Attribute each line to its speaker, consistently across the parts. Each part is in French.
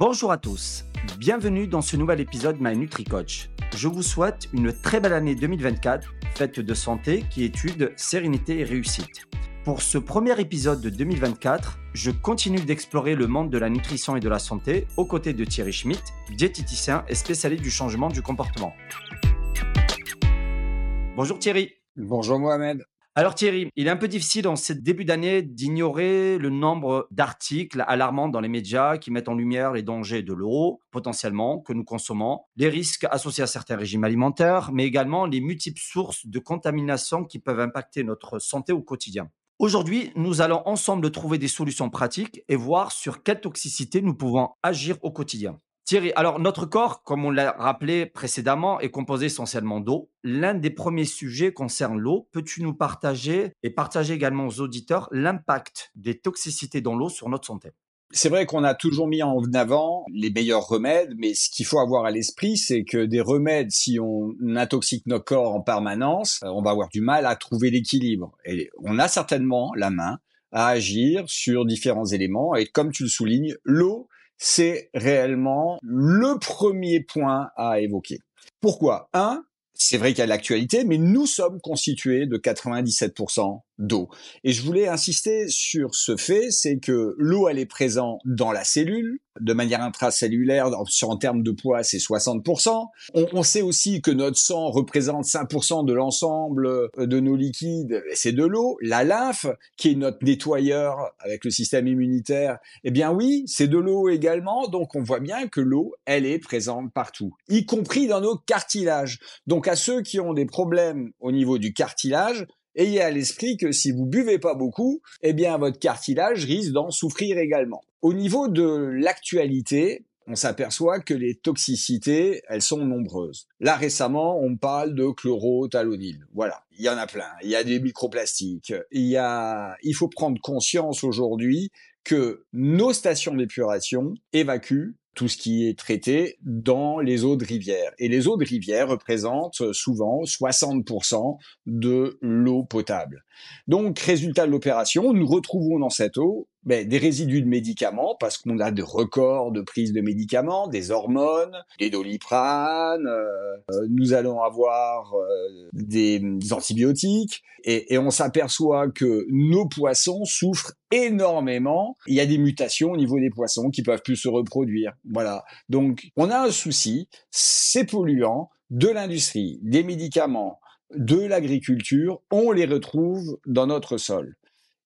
Speaker 1: Bonjour à tous, bienvenue dans ce nouvel épisode My NutriCoach. Je vous souhaite une très belle année 2024, faite de santé, qui étude sérénité et réussite. Pour ce premier épisode de 2024, je continue d'explorer le monde de la nutrition et de la santé aux côtés de Thierry Schmitt, diététicien et spécialiste du changement du comportement. Bonjour Thierry.
Speaker 2: Bonjour Mohamed.
Speaker 1: Alors Thierry, il est un peu difficile en ce début d'année d'ignorer le nombre d'articles alarmants dans les médias qui mettent en lumière les dangers de l'eau, potentiellement, que nous consommons, les risques associés à certains régimes alimentaires, mais également les multiples sources de contamination qui peuvent impacter notre santé au quotidien. Aujourd'hui, nous allons ensemble trouver des solutions pratiques et voir sur quelle toxicité nous pouvons agir au quotidien. Thierry, alors notre corps, comme on l'a rappelé précédemment, est composé essentiellement d'eau. L'un des premiers sujets concerne l'eau. Peux-tu nous partager et partager également aux auditeurs l'impact des toxicités dans l'eau sur notre santé?
Speaker 2: C'est vrai qu'on a toujours mis en avant les meilleurs remèdes, mais ce qu'il faut avoir à l'esprit, c'est que des remèdes, si on intoxique nos corps en permanence, euh, on va avoir du mal à trouver l'équilibre. Et on a certainement la main à agir sur différents éléments. Et comme tu le soulignes, l'eau, c'est réellement le premier point à évoquer. Pourquoi? Un, c'est vrai qu'il y a l'actualité, mais nous sommes constitués de 97% d'eau. Et je voulais insister sur ce fait, c'est que l'eau, elle est présente dans la cellule, de manière intracellulaire, en termes de poids, c'est 60%. On, sait aussi que notre sang représente 5% de l'ensemble euh, de nos liquides, c'est de l'eau. La lymphe, qui est notre nettoyeur avec le système immunitaire, eh bien oui, c'est de l'eau également. Donc on voit bien que l'eau, elle est présente partout, y compris dans nos cartilages. Donc à ceux qui ont des problèmes au niveau du cartilage, ayez à l'esprit que si vous buvez pas beaucoup, eh bien votre cartilage risque d'en souffrir également. Au niveau de l'actualité, on s'aperçoit que les toxicités, elles sont nombreuses. Là récemment, on parle de chlorothalonil. Voilà, il y en a plein. Il y a des microplastiques. Il y a, il faut prendre conscience aujourd'hui que nos stations d'épuration évacuent tout ce qui est traité dans les eaux de rivière. Et les eaux de rivière représentent souvent 60% de l'eau potable. Donc, résultat de l'opération, nous retrouvons dans cette eau ben, des résidus de médicaments, parce qu'on a des records de prise de médicaments, des hormones, des doliprane, euh, euh, nous allons avoir euh, des, antibiotiques, et, et on s'aperçoit que nos poissons souffrent énormément. Il y a des mutations au niveau des poissons qui peuvent plus se reproduire. Voilà. Donc, on a un souci, ces polluants de l'industrie, des médicaments, de l'agriculture, on les retrouve dans notre sol.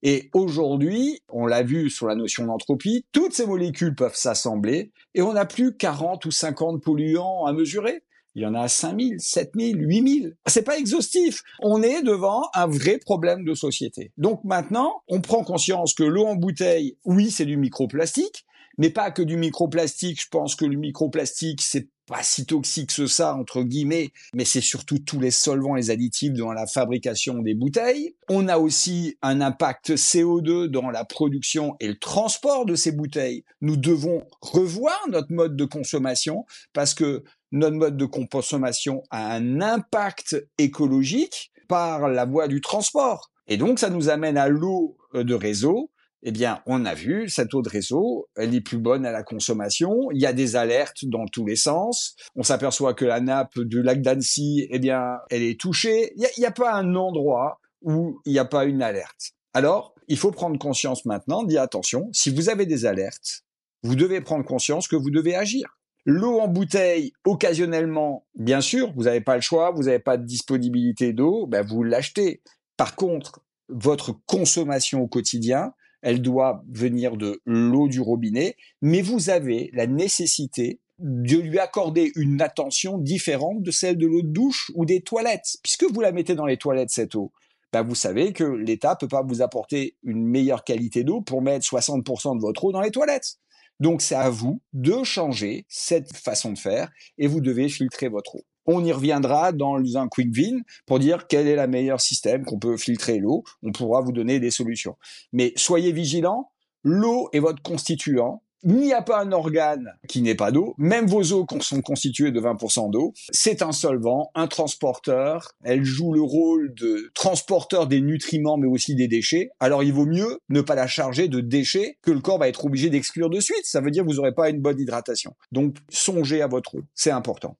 Speaker 2: Et aujourd'hui, on l'a vu sur la notion d'entropie, toutes ces molécules peuvent s'assembler et on n'a plus 40 ou 50 polluants à mesurer. Il y en a 5000, 7000, 8000. C'est pas exhaustif. On est devant un vrai problème de société. Donc maintenant, on prend conscience que l'eau en bouteille, oui, c'est du microplastique, mais pas que du microplastique. Je pense que le microplastique, c'est pas si toxique que ça, entre guillemets, mais c'est surtout tous les solvants, les additifs dans la fabrication des bouteilles. On a aussi un impact CO2 dans la production et le transport de ces bouteilles. Nous devons revoir notre mode de consommation parce que notre mode de consommation a un impact écologique par la voie du transport. Et donc, ça nous amène à l'eau de réseau eh bien, on a vu, cette eau de réseau, elle est plus bonne à la consommation. Il y a des alertes dans tous les sens. On s'aperçoit que la nappe du lac d'Annecy, eh bien, elle est touchée. Il n'y a, pas un endroit où il n'y a pas une alerte. Alors, il faut prendre conscience maintenant, dire attention, si vous avez des alertes, vous devez prendre conscience que vous devez agir. L'eau en bouteille, occasionnellement, bien sûr, vous n'avez pas le choix, vous n'avez pas de disponibilité d'eau, ben vous l'achetez. Par contre, votre consommation au quotidien, elle doit venir de l'eau du robinet, mais vous avez la nécessité de lui accorder une attention différente de celle de l'eau de douche ou des toilettes. Puisque vous la mettez dans les toilettes, cette eau, ben vous savez que l'État peut pas vous apporter une meilleure qualité d'eau pour mettre 60% de votre eau dans les toilettes. Donc c'est à vous de changer cette façon de faire et vous devez filtrer votre eau. On y reviendra dans un quick vin pour dire quel est le meilleur système qu'on peut filtrer l'eau. On pourra vous donner des solutions. Mais soyez vigilants. L'eau est votre constituant Il n'y a pas un organe qui n'ait pas d'eau. Même vos eaux sont constituées de 20% d'eau. C'est un solvant, un transporteur. Elle joue le rôle de transporteur des nutriments, mais aussi des déchets. Alors il vaut mieux ne pas la charger de déchets que le corps va être obligé d'exclure de suite. Ça veut dire que vous n'aurez pas une bonne hydratation. Donc songez à votre eau. C'est important.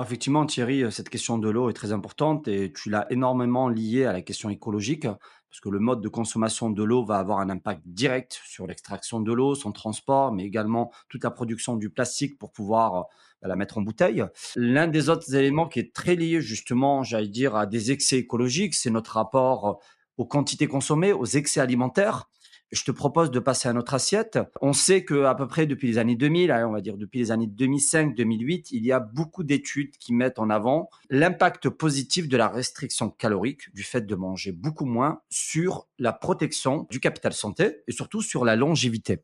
Speaker 1: Effectivement, Thierry, cette question de l'eau est très importante et tu l'as énormément liée à la question écologique, parce que le mode de consommation de l'eau va avoir un impact direct sur l'extraction de l'eau, son transport, mais également toute la production du plastique pour pouvoir bah, la mettre en bouteille. L'un des autres éléments qui est très lié justement, j'allais dire, à des excès écologiques, c'est notre rapport aux quantités consommées, aux excès alimentaires je te propose de passer à notre assiette. On sait que à peu près depuis les années 2000, hein, on va dire depuis les années 2005-2008, il y a beaucoup d'études qui mettent en avant l'impact positif de la restriction calorique, du fait de manger beaucoup moins, sur la protection du capital santé et surtout sur la longévité.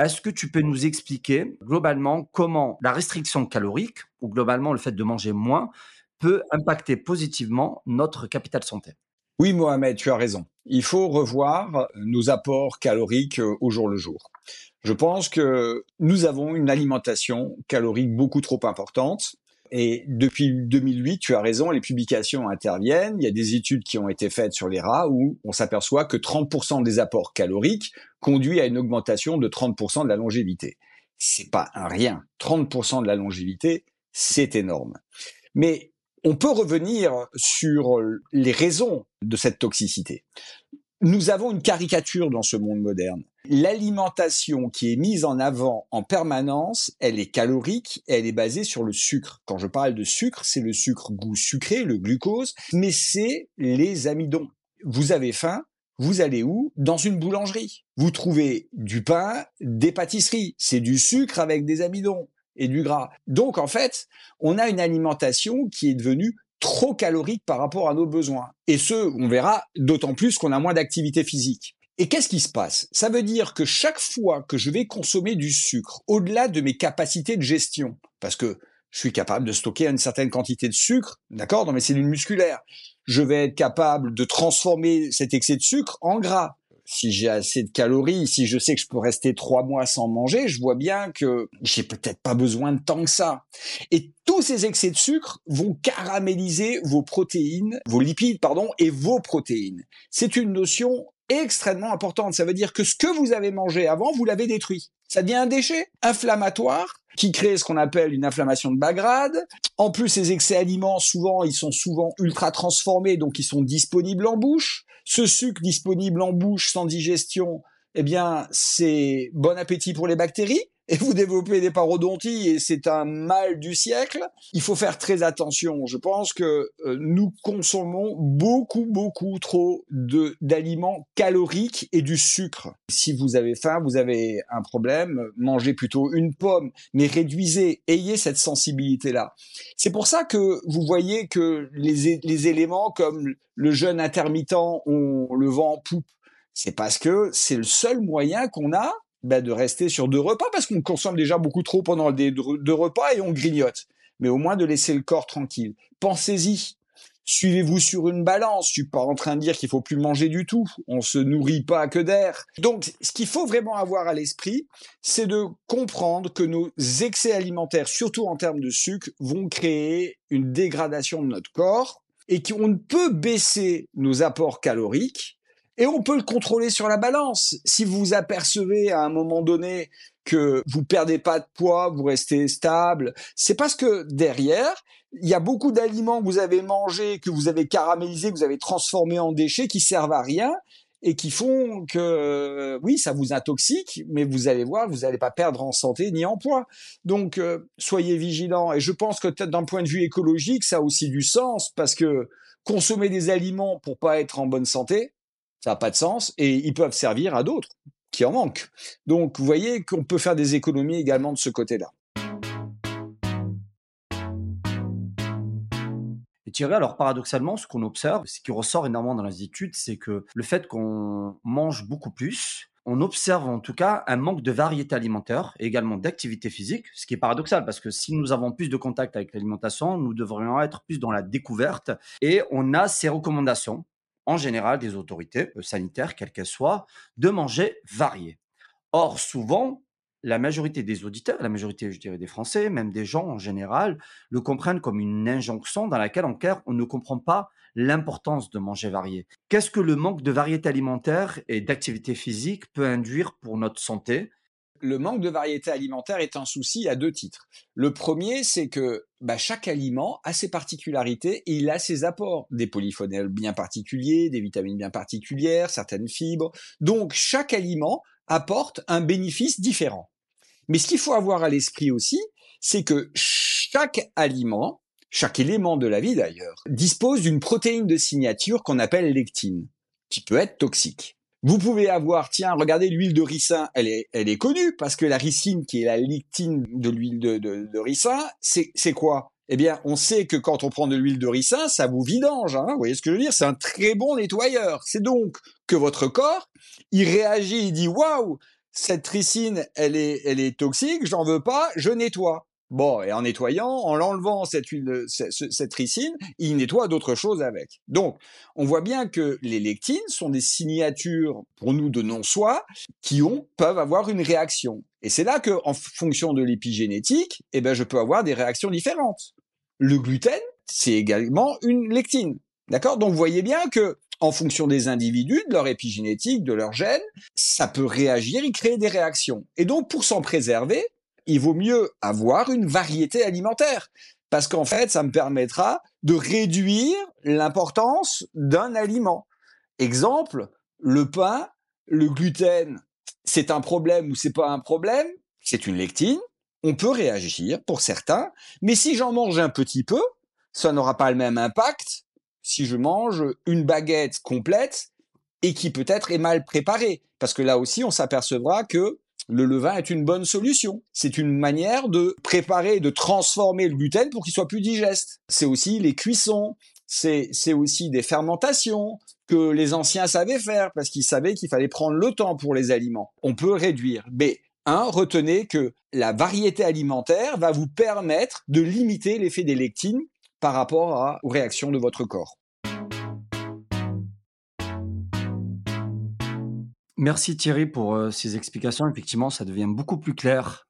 Speaker 1: Est-ce que tu peux nous expliquer globalement comment la restriction calorique, ou globalement le fait de manger moins, peut impacter positivement notre capital santé?
Speaker 2: Oui, Mohamed, tu as raison. Il faut revoir nos apports caloriques euh, au jour le jour. Je pense que nous avons une alimentation calorique beaucoup trop importante. Et depuis 2008, tu as raison, les publications interviennent. Il y a des études qui ont été faites sur les rats où on s'aperçoit que 30% des apports caloriques conduit à une augmentation de 30% de la longévité. C'est pas un rien. 30% de la longévité, c'est énorme. Mais on peut revenir sur les raisons de cette toxicité. Nous avons une caricature dans ce monde moderne. L'alimentation qui est mise en avant en permanence, elle est calorique, elle est basée sur le sucre. Quand je parle de sucre, c'est le sucre goût sucré, le glucose, mais c'est les amidons. Vous avez faim, vous allez où? Dans une boulangerie. Vous trouvez du pain, des pâtisseries. C'est du sucre avec des amidons et du gras. Donc en fait, on a une alimentation qui est devenue trop calorique par rapport à nos besoins. Et ce, on verra d'autant plus qu'on a moins d'activité physique. Et qu'est-ce qui se passe? Ça veut dire que chaque fois que je vais consommer du sucre, au-delà de mes capacités de gestion, parce que je suis capable de stocker une certaine quantité de sucre, d'accord, dans mes cellules musculaires, je vais être capable de transformer cet excès de sucre en gras si j'ai assez de calories, si je sais que je peux rester trois mois sans manger, je vois bien que j'ai peut-être pas besoin de tant que ça. Et tous ces excès de sucre vont caraméliser vos protéines, vos lipides, pardon, et vos protéines. C'est une notion extrêmement importante. Ça veut dire que ce que vous avez mangé avant, vous l'avez détruit. Ça devient un déchet inflammatoire qui crée ce qu'on appelle une inflammation de bas grade. En plus, ces excès aliments, souvent, ils sont souvent ultra transformés, donc ils sont disponibles en bouche. Ce sucre disponible en bouche sans digestion, eh bien, c'est bon appétit pour les bactéries et vous développez des parodonties et c'est un mal du siècle. Il faut faire très attention. Je pense que euh, nous consommons beaucoup, beaucoup trop d'aliments caloriques et du sucre. Si vous avez faim, vous avez un problème, mangez plutôt une pomme, mais réduisez, ayez cette sensibilité-là. C'est pour ça que vous voyez que les, les éléments comme le jeûne intermittent ont le vent en poupe. C'est parce que c'est le seul moyen qu'on a bah, de rester sur deux repas parce qu'on consomme déjà beaucoup trop pendant les deux repas et on grignote. Mais au moins de laisser le corps tranquille. Pensez-y. Suivez-vous sur une balance. Je suis pas en train de dire qu'il faut plus manger du tout. On se nourrit pas que d'air. Donc, ce qu'il faut vraiment avoir à l'esprit, c'est de comprendre que nos excès alimentaires, surtout en termes de sucre, vont créer une dégradation de notre corps et qu'on ne peut baisser nos apports caloriques et on peut le contrôler sur la balance. Si vous apercevez à un moment donné que vous perdez pas de poids, vous restez stable, c'est parce que derrière, il y a beaucoup d'aliments que vous avez mangés, que vous avez caramélisés, que vous avez transformés en déchets qui servent à rien et qui font que oui, ça vous intoxique, mais vous allez voir, vous n'allez pas perdre en santé ni en poids. Donc euh, soyez vigilants. Et je pense que d'un point de vue écologique, ça a aussi du sens parce que consommer des aliments pour pas être en bonne santé, ça n'a pas de sens et ils peuvent servir à d'autres qui en manquent. Donc vous voyez qu'on peut faire des économies également de ce côté-là.
Speaker 1: Et Thierry, alors paradoxalement, ce qu'on observe, ce qui ressort énormément dans les études, c'est que le fait qu'on mange beaucoup plus, on observe en tout cas un manque de variété alimentaire et également d'activité physique, ce qui est paradoxal parce que si nous avons plus de contact avec l'alimentation, nous devrions être plus dans la découverte et on a ces recommandations en général des autorités euh, sanitaires, quelles qu'elles soient, de manger varié. Or, souvent, la majorité des auditeurs, la majorité, je dirais, des Français, même des gens en général, le comprennent comme une injonction dans laquelle on ne comprend pas l'importance de manger varié. Qu'est-ce que le manque de variété alimentaire et d'activité physique peut induire pour notre santé?
Speaker 2: Le manque de variété alimentaire est un souci à deux titres. Le premier, c'est que bah, chaque aliment a ses particularités et il a ses apports, des polyphénols bien particuliers, des vitamines bien particulières, certaines fibres. Donc chaque aliment apporte un bénéfice différent. Mais ce qu'il faut avoir à l'esprit aussi, c'est que chaque aliment, chaque élément de la vie d'ailleurs, dispose d'une protéine de signature qu'on appelle lectine, qui peut être toxique. Vous pouvez avoir, tiens, regardez l'huile de ricin, elle est, elle est connue parce que la ricine, qui est la lectine de l'huile de, de, de ricin, c'est, c'est quoi? Eh bien, on sait que quand on prend de l'huile de ricin, ça vous vidange. Hein vous voyez ce que je veux dire? C'est un très bon nettoyeur. C'est donc que votre corps, il réagit, il dit waouh, cette ricine, elle est, elle est toxique, j'en veux pas, je nettoie. Bon, et en nettoyant, en l'enlevant cette huile, cette, ricine, il nettoie d'autres choses avec. Donc, on voit bien que les lectines sont des signatures pour nous de non-soi qui ont, peuvent avoir une réaction. Et c'est là que, en fonction de l'épigénétique, eh ben, je peux avoir des réactions différentes. Le gluten, c'est également une lectine. D'accord? Donc, vous voyez bien que, en fonction des individus, de leur épigénétique, de leur gène, ça peut réagir et créer des réactions. Et donc, pour s'en préserver, il vaut mieux avoir une variété alimentaire. Parce qu'en fait, ça me permettra de réduire l'importance d'un aliment. Exemple, le pain, le gluten, c'est un problème ou c'est pas un problème, c'est une lectine. On peut réagir pour certains, mais si j'en mange un petit peu, ça n'aura pas le même impact si je mange une baguette complète et qui peut-être est mal préparée. Parce que là aussi, on s'apercevra que le levain est une bonne solution. C'est une manière de préparer, de transformer le gluten pour qu'il soit plus digeste. C'est aussi les cuissons, c'est, aussi des fermentations que les anciens savaient faire parce qu'ils savaient qu'il fallait prendre le temps pour les aliments. On peut réduire. Mais un, retenez que la variété alimentaire va vous permettre de limiter l'effet des lectines par rapport aux réactions de votre corps.
Speaker 1: Merci Thierry pour ces explications. Effectivement, ça devient beaucoup plus clair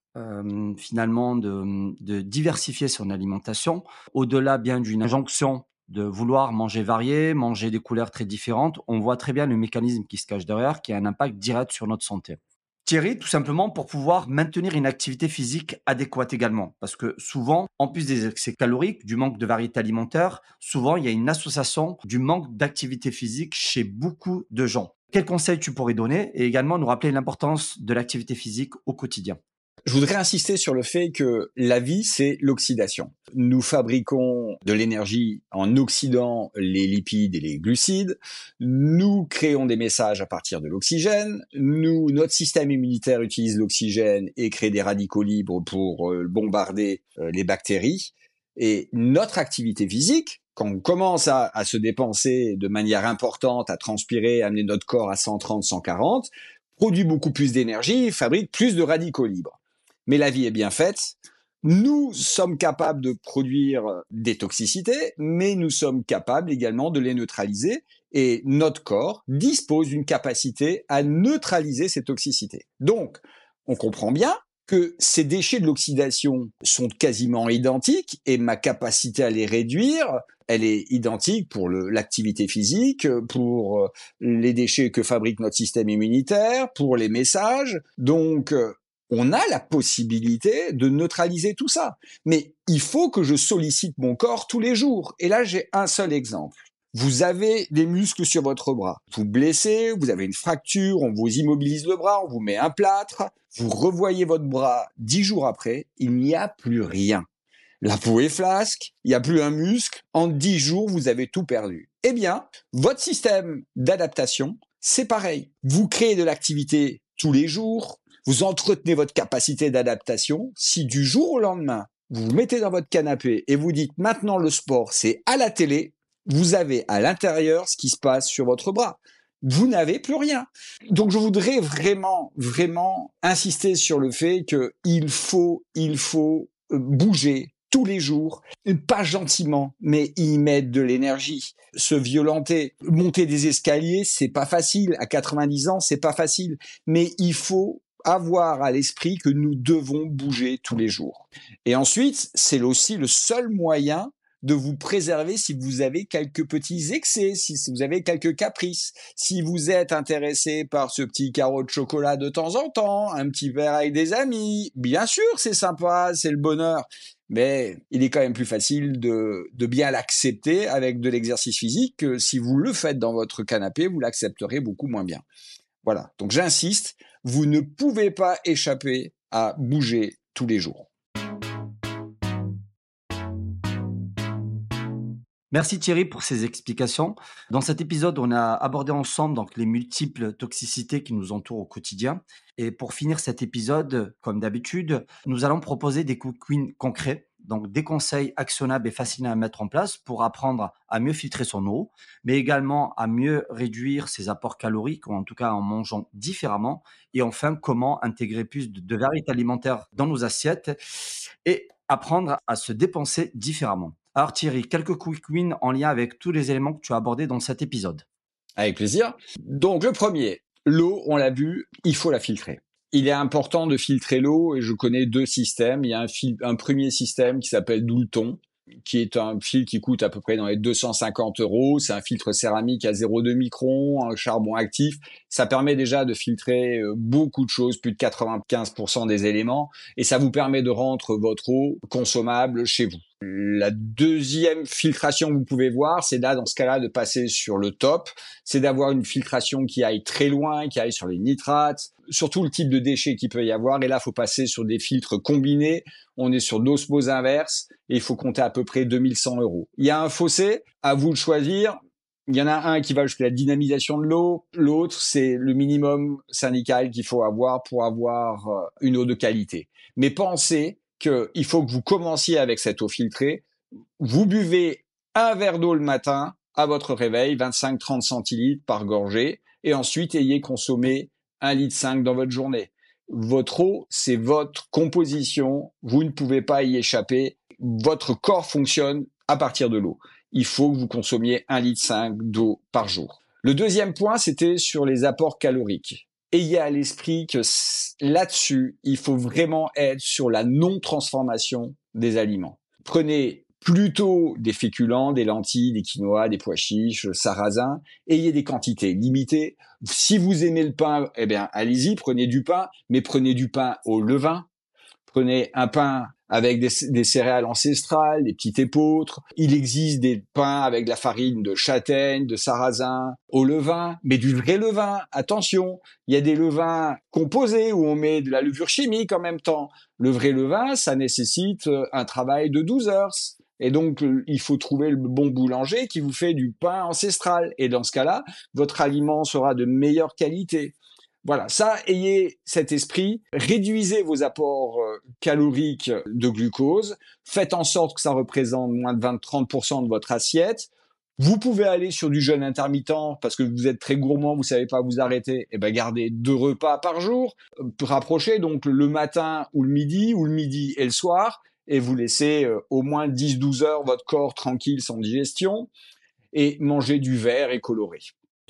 Speaker 1: finalement de, de, diversifier son alimentation. Au-delà bien d'une injonction de vouloir manger varié, manger des couleurs très différentes, on voit très bien le mécanisme qui se cache derrière, qui a un impact direct sur notre santé. Thierry, tout simplement pour pouvoir maintenir une activité physique adéquate également. Parce que souvent, en plus des excès caloriques, du manque de variété alimentaire, souvent il y a une association du manque d'activité physique chez beaucoup de gens. Quels conseils tu pourrais donner et également nous rappeler l'importance de l'activité physique au quotidien?
Speaker 2: Je voudrais insister sur le fait que la vie, c'est l'oxydation. Nous fabriquons de l'énergie en oxydant les lipides et les glucides. Nous créons des messages à partir de l'oxygène. Nous, notre système immunitaire utilise l'oxygène et crée des radicaux libres pour euh, bombarder euh, les bactéries. Et notre activité physique, quand on commence à, se dépenser de manière importante, à transpirer, à amener notre corps à 130, 140, produit beaucoup plus d'énergie, fabrique plus de radicaux libres. Mais la vie est bien faite. Nous sommes capables de produire des toxicités, mais nous sommes capables également de les neutraliser et notre corps dispose d'une capacité à neutraliser ces toxicités. Donc, on comprend bien que ces déchets de l'oxydation sont quasiment identiques et ma capacité à les réduire, elle est identique pour l'activité physique, pour euh, les déchets que fabrique notre système immunitaire, pour les messages. Donc, euh, on a la possibilité de neutraliser tout ça. Mais il faut que je sollicite mon corps tous les jours. Et là, j'ai un seul exemple. Vous avez des muscles sur votre bras. Vous blessez, vous avez une fracture, on vous immobilise le bras, on vous met un plâtre. Vous revoyez votre bras dix jours après, il n'y a plus rien. La peau est flasque, il n'y a plus un muscle. En dix jours, vous avez tout perdu. Eh bien, votre système d'adaptation, c'est pareil. Vous créez de l'activité tous les jours, vous entretenez votre capacité d'adaptation. Si du jour au lendemain, vous vous mettez dans votre canapé et vous dites maintenant le sport, c'est à la télé, vous avez à l'intérieur ce qui se passe sur votre bras. Vous n'avez plus rien. Donc je voudrais vraiment, vraiment insister sur le fait qu'il faut, il faut euh, bouger tous les jours, pas gentiment, mais y mettre de l'énergie, se violenter, monter des escaliers, c'est pas facile. À 90 ans, c'est pas facile, mais il faut avoir à l'esprit que nous devons bouger tous les jours. Et ensuite, c'est aussi le seul moyen de vous préserver si vous avez quelques petits excès, si vous avez quelques caprices. Si vous êtes intéressé par ce petit carreau de chocolat de temps en temps, un petit verre avec des amis, bien sûr, c'est sympa, c'est le bonheur. Mais il est quand même plus facile de, de bien l'accepter avec de l'exercice physique que si vous le faites dans votre canapé, vous l'accepterez beaucoup moins bien. Voilà. Donc j'insiste, vous ne pouvez pas échapper à bouger tous les jours.
Speaker 1: Merci Thierry pour ces explications. Dans cet épisode, on a abordé ensemble donc les multiples toxicités qui nous entourent au quotidien. Et pour finir cet épisode, comme d'habitude, nous allons proposer des quick concrets, donc des conseils actionnables et faciles à mettre en place pour apprendre à mieux filtrer son eau, mais également à mieux réduire ses apports caloriques, ou en tout cas en mangeant différemment. Et enfin, comment intégrer plus de variétés alimentaires dans nos assiettes et apprendre à se dépenser différemment. Alors Thierry, quelques quick wins en lien avec tous les éléments que tu as abordés dans cet épisode.
Speaker 2: Avec plaisir. Donc le premier, l'eau, on l'a vu, il faut la filtrer. Il est important de filtrer l'eau et je connais deux systèmes. Il y a un, premier système qui s'appelle Doulton, qui est un fil qui coûte à peu près dans les 250 euros. C'est un filtre céramique à 0,2 microns, un charbon actif. Ça permet déjà de filtrer euh, beaucoup de choses, plus de 95% des éléments, et ça vous permet de rendre votre eau consommable chez vous. La deuxième filtration que vous pouvez voir, c'est là, dans ce cas-là, de passer sur le top. C'est d'avoir une filtration qui aille très loin, qui aille sur les nitrates, surtout le type de déchets qu'il peut y avoir. Et là, faut passer sur des filtres combinés. On est sur d'osmose inverse et il faut compter à peu près 2100 euros. Il y a un fossé, à vous de choisir. Il y en a un qui va jusqu'à la dynamisation de l'eau, l'autre c'est le minimum syndical qu'il faut avoir pour avoir euh, une eau de qualité. Mais pensez qu'il faut que vous commenciez avec cette eau filtrée. Vous buvez un verre d'eau le matin à votre réveil, 25-30 centilitres par gorgée, et ensuite ayez consommé un litre 5 dans votre journée. Votre eau, c'est votre composition. Vous ne pouvez pas y échapper. Votre corps fonctionne à partir de l'eau. Il faut que vous consommiez un litre 5 d'eau par jour. Le deuxième point, c'était sur les apports caloriques ayez à l'esprit que là-dessus, il faut vraiment être sur la non-transformation des aliments. Prenez plutôt des féculents, des lentilles, des quinoa, des pois chiches, sarrasin. Ayez des quantités limitées. Si vous aimez le pain, eh bien, allez-y, prenez du pain, mais prenez du pain au levain. Prenez un pain avec des, céréales ancestrales, des petites épeautres. Il existe des pains avec de la farine de châtaigne, de sarrasin, au levain, mais du vrai levain. Attention, il y a des levains composés où on met de la levure chimique en même temps. Le vrai levain, ça nécessite euh, un travail de 12 heures. Et donc, euh, il faut trouver le bon boulanger qui vous fait du pain ancestral. Et dans ce cas-là, votre aliment sera de meilleure qualité. Voilà, ça, ayez cet esprit, réduisez vos apports euh, caloriques de glucose, faites en sorte que ça représente moins de 20-30% de votre assiette. Vous pouvez aller sur du jeûne intermittent parce que vous êtes très gourmand, vous savez pas vous arrêter. Et eh ben gardez deux repas par jour, euh, rapprochez donc le matin ou le midi ou le midi et le soir, et vous laissez euh, au moins 10-12 heures votre corps tranquille sans digestion et mangez du vert et coloré.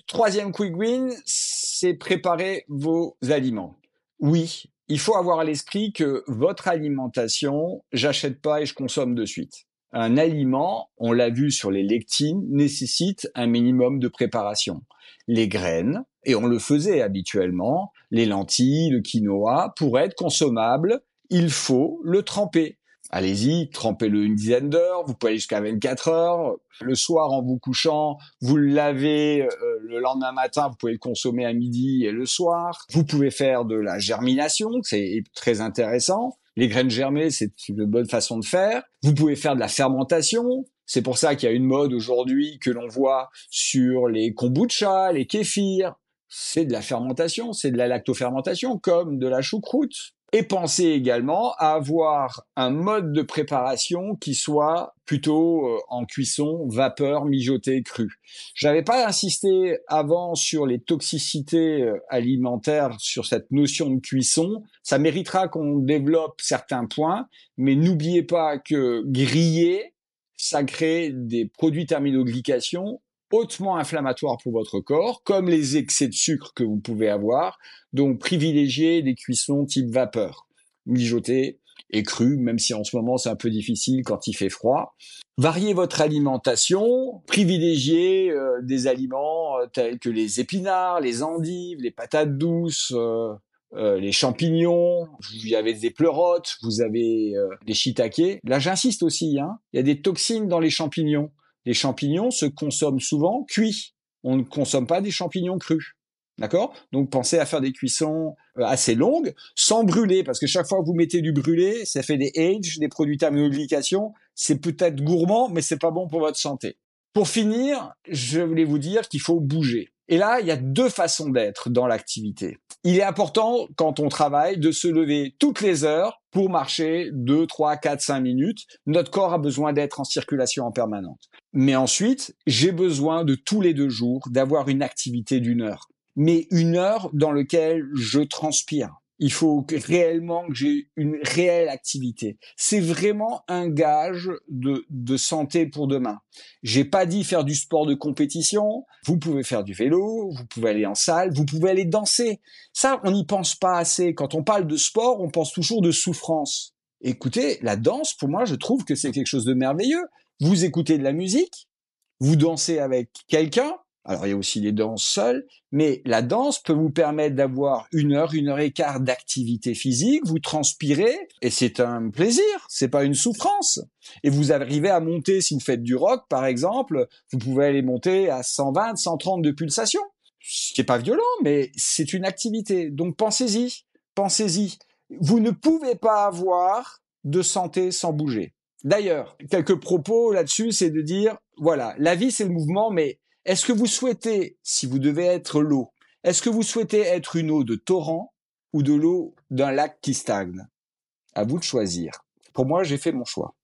Speaker 2: Troisième quick win, c'est préparer vos aliments. Oui, il faut avoir à l'esprit que votre alimentation, j'achète pas et je consomme de suite. Un aliment, on l'a vu sur les lectines, nécessite un minimum de préparation. Les graines, et on le faisait habituellement, les lentilles, le quinoa, pour être consommable, il faut le tremper allez-y, trempez-le une dizaine d'heures, vous pouvez aller jusqu'à 24 heures. Le soir, en vous couchant, vous le lavez euh, le lendemain matin, vous pouvez le consommer à midi et le soir. Vous pouvez faire de la germination, c'est très intéressant. Les graines germées, c'est une bonne façon de faire. Vous pouvez faire de la fermentation. C'est pour ça qu'il y a une mode aujourd'hui que l'on voit sur les kombucha, les kéfirs. C'est de la fermentation, c'est de la lactofermentation, comme de la choucroute. Et pensez également à avoir un mode de préparation qui soit plutôt euh, en cuisson, vapeur, mijoté, cru. J'avais pas insisté avant sur les toxicités euh, alimentaires, sur cette notion de cuisson. Ça méritera qu'on développe certains points, mais n'oubliez pas que griller, ça crée des produits terminoglycation hautement inflammatoires pour votre corps, comme les excès de sucre que vous pouvez avoir. Donc, privilégiez des cuissons type vapeur, mijoté et cru, même si en ce moment c'est un peu difficile quand il fait froid. Variez votre alimentation, privilégiez euh, des aliments euh, tels que les épinards, les endives, les patates douces, euh, les champignons, vous avez des pleurotes, vous avez des shiitake. Là, j'insiste aussi, hein, il y a des toxines dans les champignons. Les champignons se consomment souvent cuits. On ne consomme pas des champignons crus. D'accord? Donc pensez à faire des cuissons assez longues, sans brûler, parce que chaque fois que vous mettez du brûlé, ça fait des age, des produits thermoglycation. C'est peut-être gourmand, mais c'est pas bon pour votre santé. Pour finir, je voulais vous dire qu'il faut bouger. Et là, il y a deux façons d'être dans l'activité. Il est important, quand on travaille, de se lever toutes les heures pour marcher 2, 3, 4, 5 minutes. Notre corps a besoin d'être en circulation en permanente. Mais ensuite, j'ai besoin de tous les deux jours d'avoir une activité d'une heure. Mais une heure dans laquelle je transpire, il faut réellement que j'ai une réelle activité. C'est vraiment un gage de, de santé pour demain. J'ai pas dit faire du sport de compétition. Vous pouvez faire du vélo, vous pouvez aller en salle, vous pouvez aller danser. Ça, on n'y pense pas assez. Quand on parle de sport, on pense toujours de souffrance. Écoutez, la danse, pour moi, je trouve que c'est quelque chose de merveilleux. Vous écoutez de la musique, vous dansez avec quelqu'un, alors il y a aussi les danses seules, mais la danse peut vous permettre d'avoir une heure, une heure et quart d'activité physique, vous transpirez et c'est un plaisir, c'est pas une souffrance. Et vous arrivez à monter, si vous faites du rock par exemple, vous pouvez aller monter à 120, 130 de pulsation. Ce qui est pas violent, mais c'est une activité. Donc pensez-y, pensez-y. Vous ne pouvez pas avoir de santé sans bouger. D'ailleurs, quelques propos là-dessus, c'est de dire, voilà, la vie c'est le mouvement, mais est-ce que vous souhaitez, si vous devez être l'eau, est-ce que vous souhaitez être une eau de torrent ou de l'eau d'un lac qui stagne? À vous de choisir. Pour moi, j'ai fait mon choix.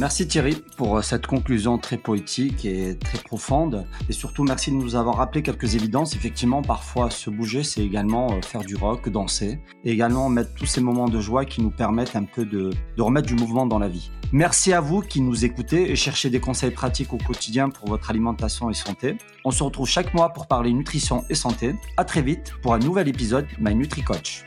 Speaker 1: Merci Thierry pour euh, cette conclusion très poétique et très profonde. Et surtout, merci de nous avoir rappelé quelques évidences. Effectivement, parfois, se bouger, c'est également euh, faire du rock, danser. Et également mettre tous ces moments de joie qui nous permettent un peu de, remettre du mouvement dans la vie. Merci à vous qui nous écoutez et cherchez des conseils pratiques au quotidien pour votre alimentation et santé. On se retrouve chaque mois pour parler nutrition et santé. À très vite pour un nouvel épisode My NutriCoach.